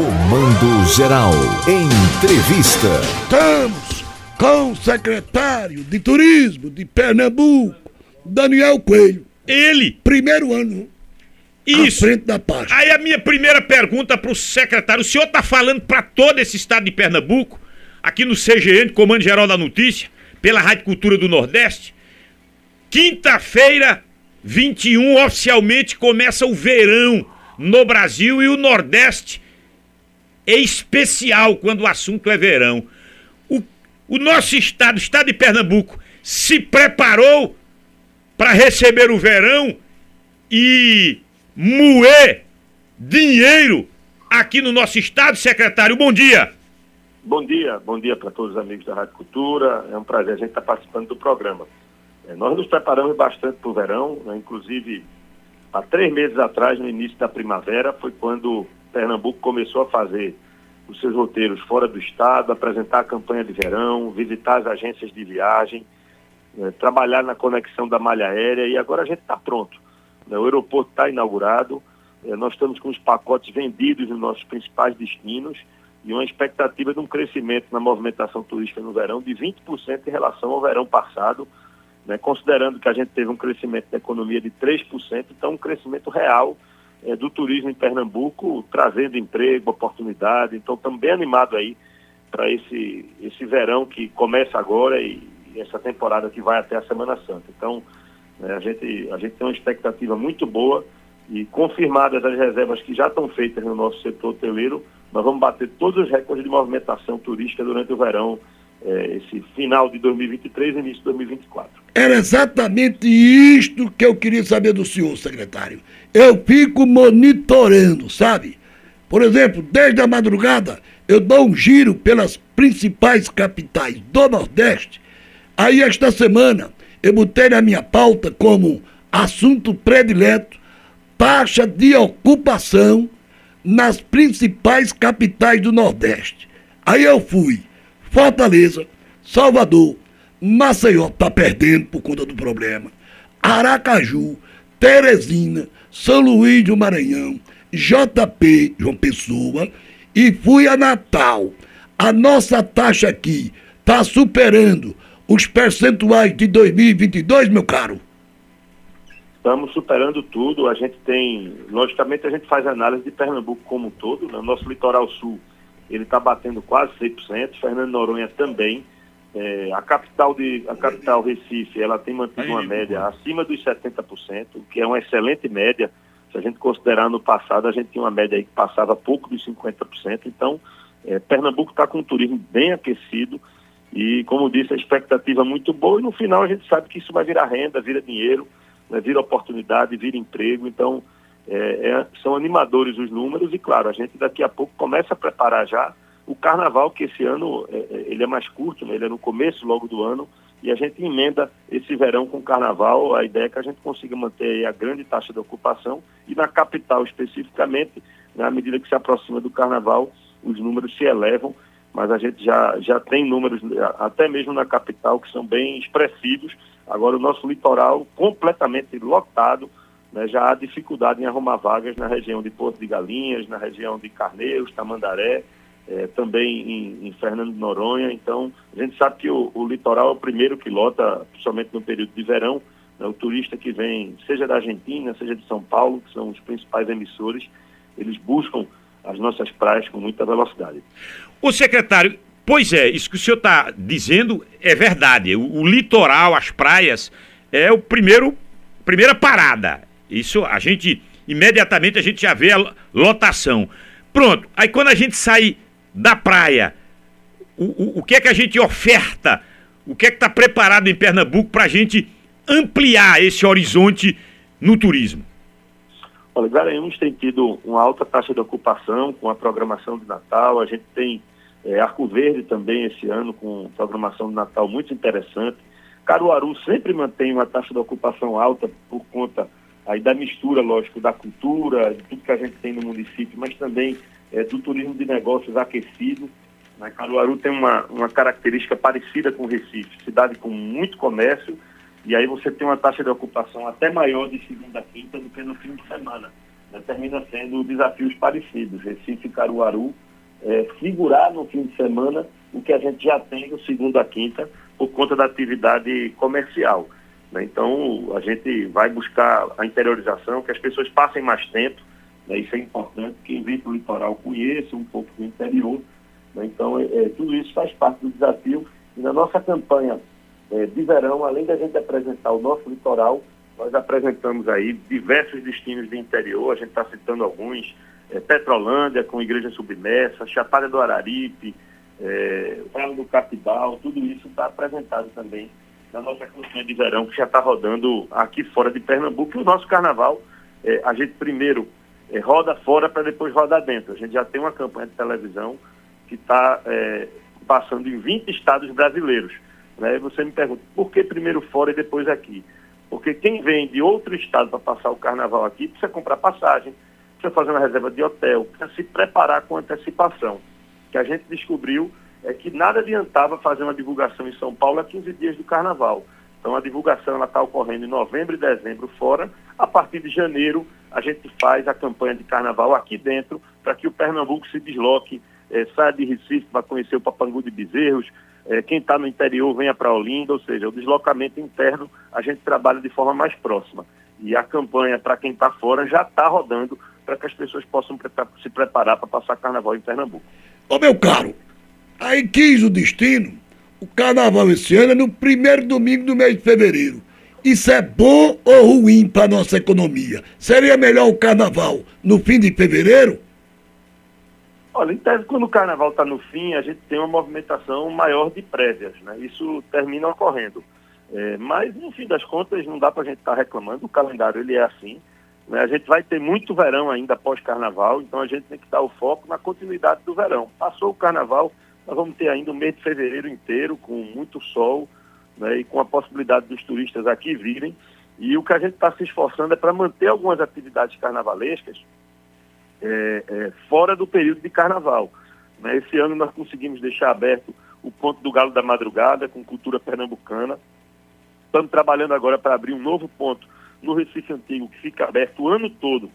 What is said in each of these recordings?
Comando Geral. Entrevista. Estamos com o secretário de Turismo de Pernambuco, Daniel Coelho. Ele. Primeiro ano Isso. à frente da pasta. Aí a minha primeira pergunta pro secretário. O senhor tá falando pra todo esse estado de Pernambuco, aqui no CGN, Comando Geral da Notícia, pela Rádio Cultura do Nordeste. Quinta-feira, 21, oficialmente começa o verão no Brasil e o Nordeste especial quando o assunto é verão. O, o nosso estado, o estado de Pernambuco, se preparou para receber o verão e moer dinheiro aqui no nosso estado, secretário. Bom dia. Bom dia, bom dia para todos os amigos da Rádio Cultura. É um prazer a gente estar participando do programa. É, nós nos preparamos bastante para o verão, né? inclusive há três meses atrás, no início da primavera, foi quando Pernambuco começou a fazer os seus roteiros fora do estado, apresentar a campanha de verão, visitar as agências de viagem, né? trabalhar na conexão da malha aérea e agora a gente está pronto. né? O aeroporto está inaugurado, é, nós estamos com os pacotes vendidos nos nossos principais destinos e uma expectativa de um crescimento na movimentação turística no verão de 20% em relação ao verão passado, né, considerando que a gente teve um crescimento da economia de 3%, então um crescimento real eh, do turismo em Pernambuco, trazendo emprego, oportunidade. Então estamos bem animados aí para esse, esse verão que começa agora e, e essa temporada que vai até a Semana Santa. Então né, a, gente, a gente tem uma expectativa muito boa e confirmadas as reservas que já estão feitas no nosso setor hoteleiro, nós vamos bater todos os recordes de movimentação turística durante o verão, eh, esse final de 2023 e início de 2024. Era exatamente isto que eu queria saber do senhor, secretário. Eu fico monitorando, sabe? Por exemplo, desde a madrugada, eu dou um giro pelas principais capitais do Nordeste. Aí, esta semana, eu botei na minha pauta como assunto predileto taxa de ocupação nas principais capitais do Nordeste. Aí eu fui Fortaleza, Salvador, Maceió tá perdendo por conta do problema. Aracaju, Teresina, São Luís do Maranhão, JP, João Pessoa, e fui a Natal. A nossa taxa aqui está superando os percentuais de 2022, meu caro. Estamos superando tudo. A gente tem, logicamente, a gente faz análise de Pernambuco como um todo. Né? O nosso litoral sul, ele está batendo quase 100%. Fernando Noronha também. É, a capital de, a capital Recife, ela tem mantido uma média acima dos 70%, o que é uma excelente média. Se a gente considerar no passado, a gente tinha uma média aí que passava pouco dos 50%. Então, é, Pernambuco está com um turismo bem aquecido e, como disse, a expectativa é muito boa. E no final a gente sabe que isso vai virar renda, vira dinheiro né, vira oportunidade, vira emprego. Então, é, é, são animadores os números e, claro, a gente daqui a pouco começa a preparar já o carnaval, que esse ano é, é, ele é mais curto, né, ele é no começo logo do ano, e a gente emenda esse verão com o carnaval. A ideia é que a gente consiga manter a grande taxa de ocupação e na capital especificamente, na medida que se aproxima do carnaval, os números se elevam mas a gente já, já tem números, até mesmo na capital, que são bem expressivos. Agora, o nosso litoral completamente lotado, né, já há dificuldade em arrumar vagas na região de Porto de Galinhas, na região de Carneiros, Tamandaré, eh, também em, em, Fernando de Noronha. Então, a gente sabe que o, o, litoral é o primeiro que lota, principalmente no período de verão. Né, o turista que vem, seja da Argentina, seja de São Paulo, que são os principais emissores, eles buscam as nossas praias com muita velocidade. O secretário, pois é, isso que o senhor está dizendo é verdade. O, o, litoral, as praias, é o primeiro, primeira parada. Isso a gente, imediatamente a gente já vê a lotação. Pronto, aí quando a gente sai da praia, o, o, o que é que a gente oferta? O que é que está preparado em Pernambuco para a gente ampliar esse horizonte no turismo? Olha, Garanhuns tem tido uma alta taxa de ocupação com a programação de Natal. A gente tem é, Arco Verde também esse ano com programação de Natal muito interessante. Caruaru sempre mantém uma taxa de ocupação alta por conta aí da mistura, lógico, da cultura, de tudo que a gente tem no município, mas também é, do turismo de negócios aquecido. Né? Caruaru tem uma, uma característica parecida com Recife, cidade com muito comércio, e aí você tem uma taxa de ocupação até maior de segunda a quinta do que no fim de semana. né, termina sendo desafios parecidos. Recife e Caruaru é, segurar no fim de semana o que a gente já tem no segundo a quinta por conta da atividade comercial. Né? Então, a gente vai buscar a interiorização, que as pessoas passem mais tempo, né? isso é importante, quem vem para o litoral conheça um pouco do interior. Né? Então, é, é, tudo isso faz parte do desafio. E na nossa campanha é, de verão, além da gente apresentar o nosso litoral, nós apresentamos aí diversos destinos de interior, a gente está citando alguns, é, Petrolândia com Igreja Submersa, Chapada do Araripe, é, Vale do Capibal, tudo isso está apresentado também na nossa campanha de verão, que já está rodando aqui fora de Pernambuco. E o nosso carnaval, é, a gente primeiro é, roda fora para depois rodar dentro. A gente já tem uma campanha de televisão que está é, passando em 20 estados brasileiros. Né? Você me pergunta, por que primeiro fora e depois aqui? Porque quem vem de outro estado para passar o carnaval aqui precisa comprar passagem, precisa fazer uma reserva de hotel, precisa se preparar com antecipação. O que a gente descobriu é que nada adiantava fazer uma divulgação em São Paulo a 15 dias do carnaval. Então a divulgação está ocorrendo em novembro e dezembro fora. A partir de janeiro a gente faz a campanha de carnaval aqui dentro para que o Pernambuco se desloque, eh, saia de Recife para conhecer o Papangu de Bezerros, eh, quem está no interior venha para Olinda, ou seja, o deslocamento interno a gente trabalha de forma mais próxima. E a campanha para quem está fora já está rodando para que as pessoas possam se preparar para passar carnaval em Pernambuco. Ô meu caro, aí quis o destino, o carnaval esse ano é no primeiro domingo do mês de fevereiro. Isso é bom ou ruim para nossa economia? Seria melhor o carnaval no fim de fevereiro? Olha, em tese, quando o carnaval está no fim, a gente tem uma movimentação maior de prévias, né? Isso termina ocorrendo. É, mas, no fim das contas, não dá para a gente estar tá reclamando, o calendário ele é assim. Né? A gente vai ter muito verão ainda pós-carnaval, então a gente tem que dar o foco na continuidade do verão. Passou o carnaval, nós vamos ter ainda o mês de fevereiro inteiro com muito sol né? e com a possibilidade dos turistas aqui virem. E o que a gente está se esforçando é para manter algumas atividades carnavalescas é, é, fora do período de carnaval. Né? Esse ano nós conseguimos deixar aberto o ponto do Galo da Madrugada com cultura pernambucana. Estamos trabalhando agora para abrir um novo ponto no Recife Antigo, que fica aberto o ano todo,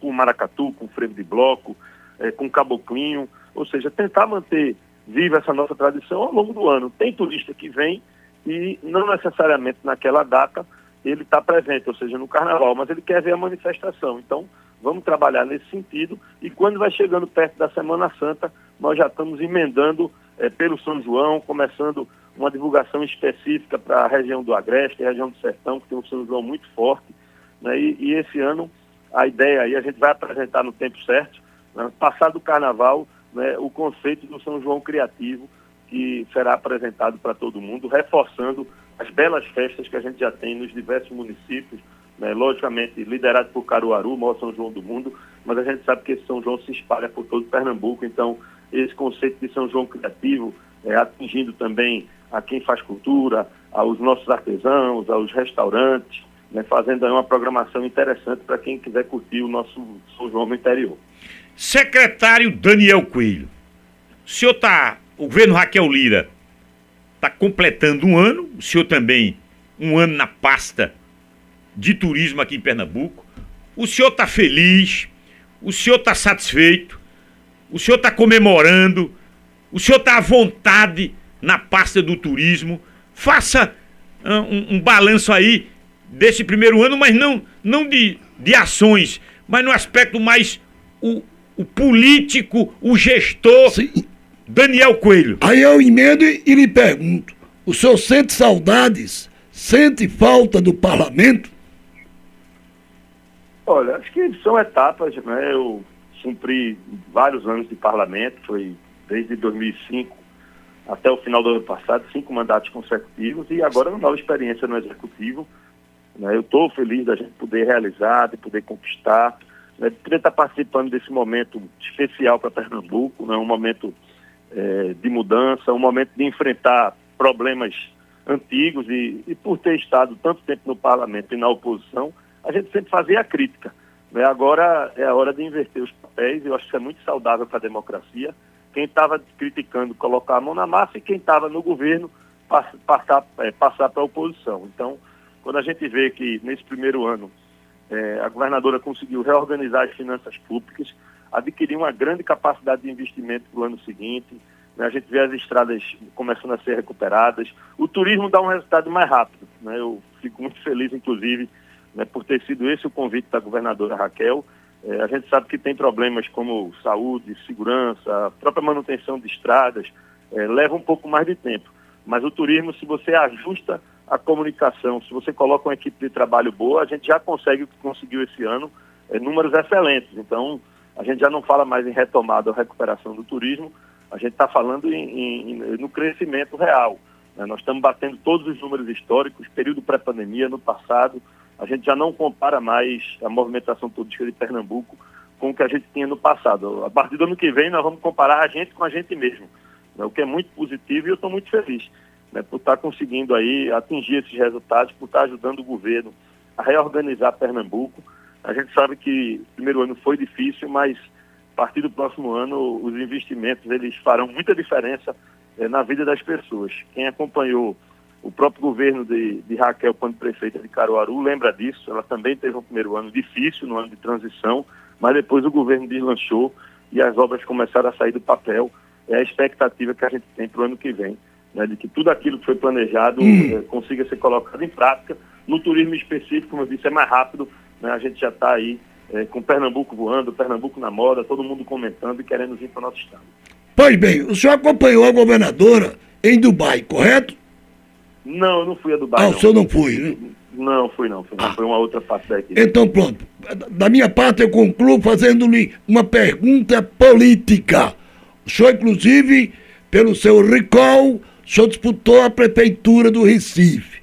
com maracatu, com freio de bloco, é, com caboclinho, ou seja, tentar manter viva essa nossa tradição ao longo do ano. Tem turista que vem e não necessariamente naquela data ele está presente, ou seja, no carnaval, mas ele quer ver a manifestação. Então, vamos trabalhar nesse sentido e quando vai chegando perto da Semana Santa, nós já estamos emendando é, pelo São João, começando uma divulgação específica para a região do Agreste, região do Sertão, que tem um São João muito forte. Né? E, e, esse ano, a ideia aí, a gente vai apresentar no tempo certo, né? passado o carnaval, né, o conceito do São João Criativo, que será apresentado para todo mundo, reforçando as belas festas que a gente já tem nos diversos municípios, né, logicamente liderado por Caruaru, maior São João do mundo, mas a gente sabe que esse São João se espalha por todo Pernambuco, então esse conceito de São João Criativo, é, atingindo também a quem faz cultura, aos nossos artesãos, aos restaurantes, né, fazendo aí uma programação interessante para quem quiser curtir o nosso São João no interior. Secretário Daniel Coelho, o senhor está, o governo Raquel Lira está completando um ano, o senhor também um ano na pasta de turismo aqui em Pernambuco. O senhor está feliz, o senhor está satisfeito, o senhor está comemorando, o senhor está à vontade na pasta do turismo. Faça uh, um, um balanço aí desse primeiro ano, mas não, não de, de ações, mas no aspecto mais o, o político, o gestor, Sim. Daniel Coelho. Aí eu emendo e, lhe pergunto: o senhor sente saudades? Sente falta do parlamento? Olha, acho que são etapas, né? Eu cumpri vários anos de parlamento, foi desde 2005 até o final do ano passado, cinco mandatos consecutivos e agora uma nova experiência no Executivo. Né? Eu estou feliz da gente poder realizar, de poder conquistar, né? de poder estar participando desse momento especial para Pernambuco, né? um momento é, de mudança, um momento de enfrentar problemas antigos e, e por ter estado tanto tempo no parlamento e na oposição, a gente sempre fazia a crítica. Né? Agora é a hora de inverter os papéis, eu acho que é muito saudável para a democracia quem estava criticando colocar a mão na massa e quem estava no governo passar, é, passar para a oposição. Então, quando a gente vê que nesse primeiro ano É, a governadora conseguiu reorganizar as finanças públicas, adquirir uma grande capacidade de investimento para o ano seguinte. Né? A gente vê as estradas começando a ser recuperadas. O turismo dá um resultado mais rápido. Né? Eu fico muito feliz, inclusive, né, por ter sido esse o convite da governadora Raquel. É, a gente sabe que tem problemas como saúde, segurança, a própria manutenção de estradas, é, leva um pouco mais de tempo. Mas o turismo, se você ajusta a comunicação, se você coloca uma equipe de trabalho boa, a gente já consegue o que conseguiu esse ano, é, números excelentes. Então, a gente já não fala mais em retomada ou recuperação do turismo, a gente está falando em, em, no crescimento real. Né? Nós estamos batendo todos os números históricos, período pré-pandemia, no passado, a gente já não compara mais a movimentação turística de Pernambuco com o que a gente tinha no passado. A partir do ano que vem, nós vamos comparar a gente com a gente mesmo, né? o que é muito positivo e eu estou muito feliz né? por estar tá conseguindo aí atingir esses resultados, por estar tá ajudando o governo a reorganizar Pernambuco. A gente sabe que o primeiro ano foi difícil, mas a partir do próximo ano os investimentos eles farão muita diferença eh, na vida das pessoas. Quem acompanhou o próprio governo de, de Raquel, quando prefeita de Caruaru, lembra disso. Ela também teve um primeiro ano difícil, no ano de transição, mas depois o governo deslanchou e as obras começaram a sair do papel. É a expectativa que a gente tem para o ano que vem, né, de que tudo aquilo que foi planejado hum. é, consiga ser colocado em prática. No turismo específico, como eu disse, é mais rápido. Né, a gente já está aí é, com Pernambuco voando, Pernambuco na moda, todo mundo comentando e querendo vir para o nosso estado. Pois bem, o senhor acompanhou a governadora em Dubai, correto? Não, eu não fui a Dubai. Ah, não. o senhor não foi, né? Não, fui não. Fui, não. Ah. Foi uma outra parte daqui. Então, pronto. Da minha parte, eu concluo fazendo-lhe uma pergunta política. O senhor, inclusive, pelo seu recall, o senhor disputou a prefeitura do Recife.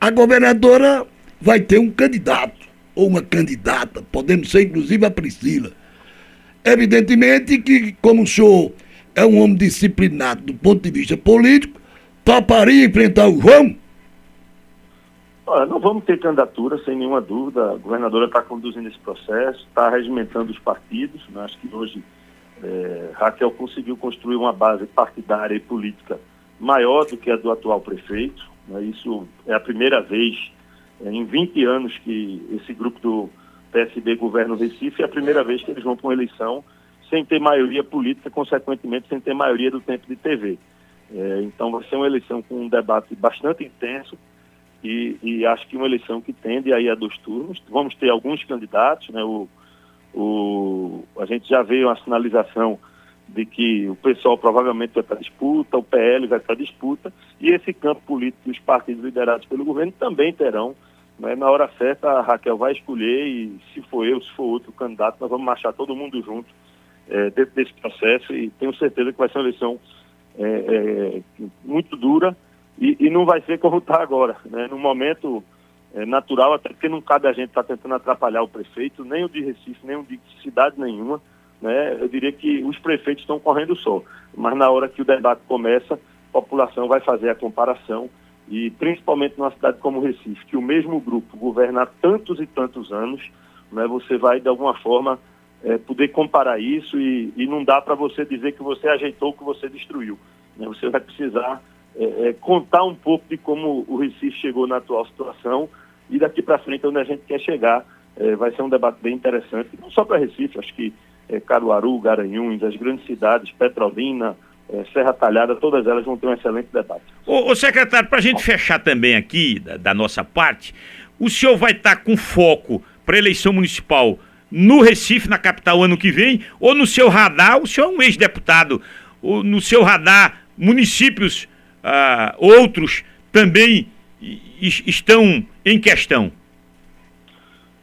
A governadora vai ter um candidato, ou uma candidata, podemos ser, inclusive, a Priscila. Evidentemente que, como o senhor é um homem disciplinado do ponto de vista político, toparia enfrentar o João? Olha, não vamos ter candidatura, sem nenhuma dúvida. A governadora está conduzindo esse processo, está regimentando os partidos. Né? Acho que hoje é, Raquel conseguiu construir uma base partidária e política maior do que a do atual prefeito. Né? Isso é a primeira vez em 20 anos que esse grupo do PSB governa o Recife, é a primeira vez que eles vão para uma eleição sem ter maioria política, consequentemente sem ter maioria do tempo de TV. É, então vai ser uma eleição com um debate bastante intenso e, e, acho que uma eleição que tende aí a dois turnos. Vamos ter alguns candidatos, né? O, o, a gente já veio a sinalização de que o pessoal provavelmente vai para disputa, o PL vai para disputa, e esse campo político, os partidos liderados pelo governo também terão. Né? Na hora certa, a Raquel vai escolher, e se for eu, se for outro candidato, nós vamos marchar todo mundo junto é, dentro desse processo, e tenho certeza que vai ser uma eleição é, é, muito dura e, e, não vai ser como está agora. Né? No momento é, natural, até porque não cabe a gente estar tá tentando atrapalhar o prefeito, nem o de Recife, nem o de cidade nenhuma. Né? Eu diria que os prefeitos estão correndo só, mas na hora que o debate começa, a população vai fazer a comparação e principalmente numa cidade como Recife, que o mesmo grupo governa há tantos e tantos anos, né, você vai de alguma forma é, poder comparar isso e, e não dá para você dizer que você ajeitou o que você destruiu. Né? Você vai precisar é, é, contar um pouco de como o Recife chegou na atual situação e daqui para frente onde a gente quer chegar. Vai ser um debate bem interessante, não só para Recife, acho que Caruaru, Garanhuns, as grandes cidades, Petrolina, é, Serra Talhada, todas elas vão ter um excelente debate. Ô, ô secretário, para a gente fechar também aqui, da, da, nossa parte, o senhor vai estar tá com foco para a eleição municipal no Recife, na capital, ano que vem, ou no seu radar, o senhor é um ex-deputado, no seu radar, municípios uh, outros também estão em questão?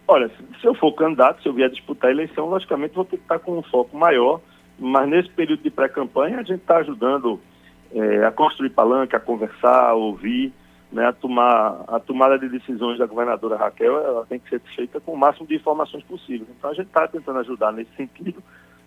Olha, se eu for candidato, se eu vier disputar a eleição, logicamente vou ter que estar com um foco maior, mas nesse período de pré-campanha a gente está ajudando é, a construir palanque, a conversar, a ouvir, né, a, tomar, a tomada de decisões da governadora Raquel ela tem que ser feita com o máximo de informações possíveis. Então a gente está tentando ajudar nesse sentido,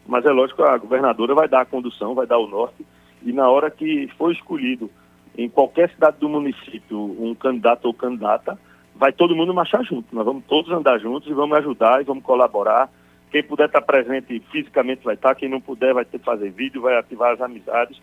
mas é lógico a governadora vai dar a condução, vai dar o norte, e na hora que for escolhido em qualquer cidade do município um candidato ou candidata, vai todo mundo marchar junto. Nós vamos todos andar juntos e vamos ajudar e vamos colaborar. Quem puder estar presente fisicamente vai estar, quem não puder vai ter que fazer vídeo, vai ativar as amizades.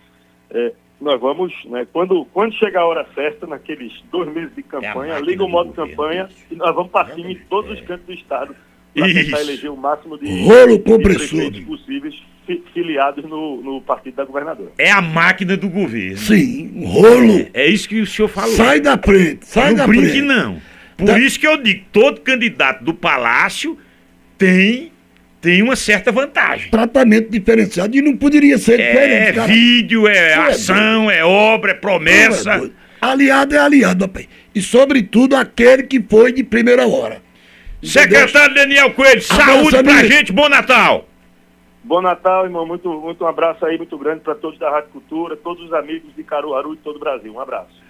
É, nós vamos, né, quando, quando chegar a hora certa, naqueles dois meses de campanha, máquina liga o do modo governo, campanha isso. e nós vamos para cima em todos os cantos do Estado para tentar eleger o máximo de, Rolo de compressor. prefeitos possíveis fi- filiados no, no partido da governadora. É a máquina do governo. Sim, um rolo. É isso que o senhor falou. Sai da frente, sai não da brinque, frente. não. Por Tá. isso que eu digo, todo candidato do Palácio tem, tem uma certa vantagem. Tratamento diferenciado e não poderia ser É diferente, cara. vídeo, é Tu é ação, é obra, é Tu é promessa. doido. Aliado é aliado, rapaz. E sobretudo aquele que foi de primeira hora. Secretário Daniel Coelho, saúde pra amigo. gente, bom Natal! Bom Natal, irmão. Muito, muito um abraço aí, muito grande para todos da Rádio Cultura, todos os amigos de Caruaru e todo o Brasil. Um abraço.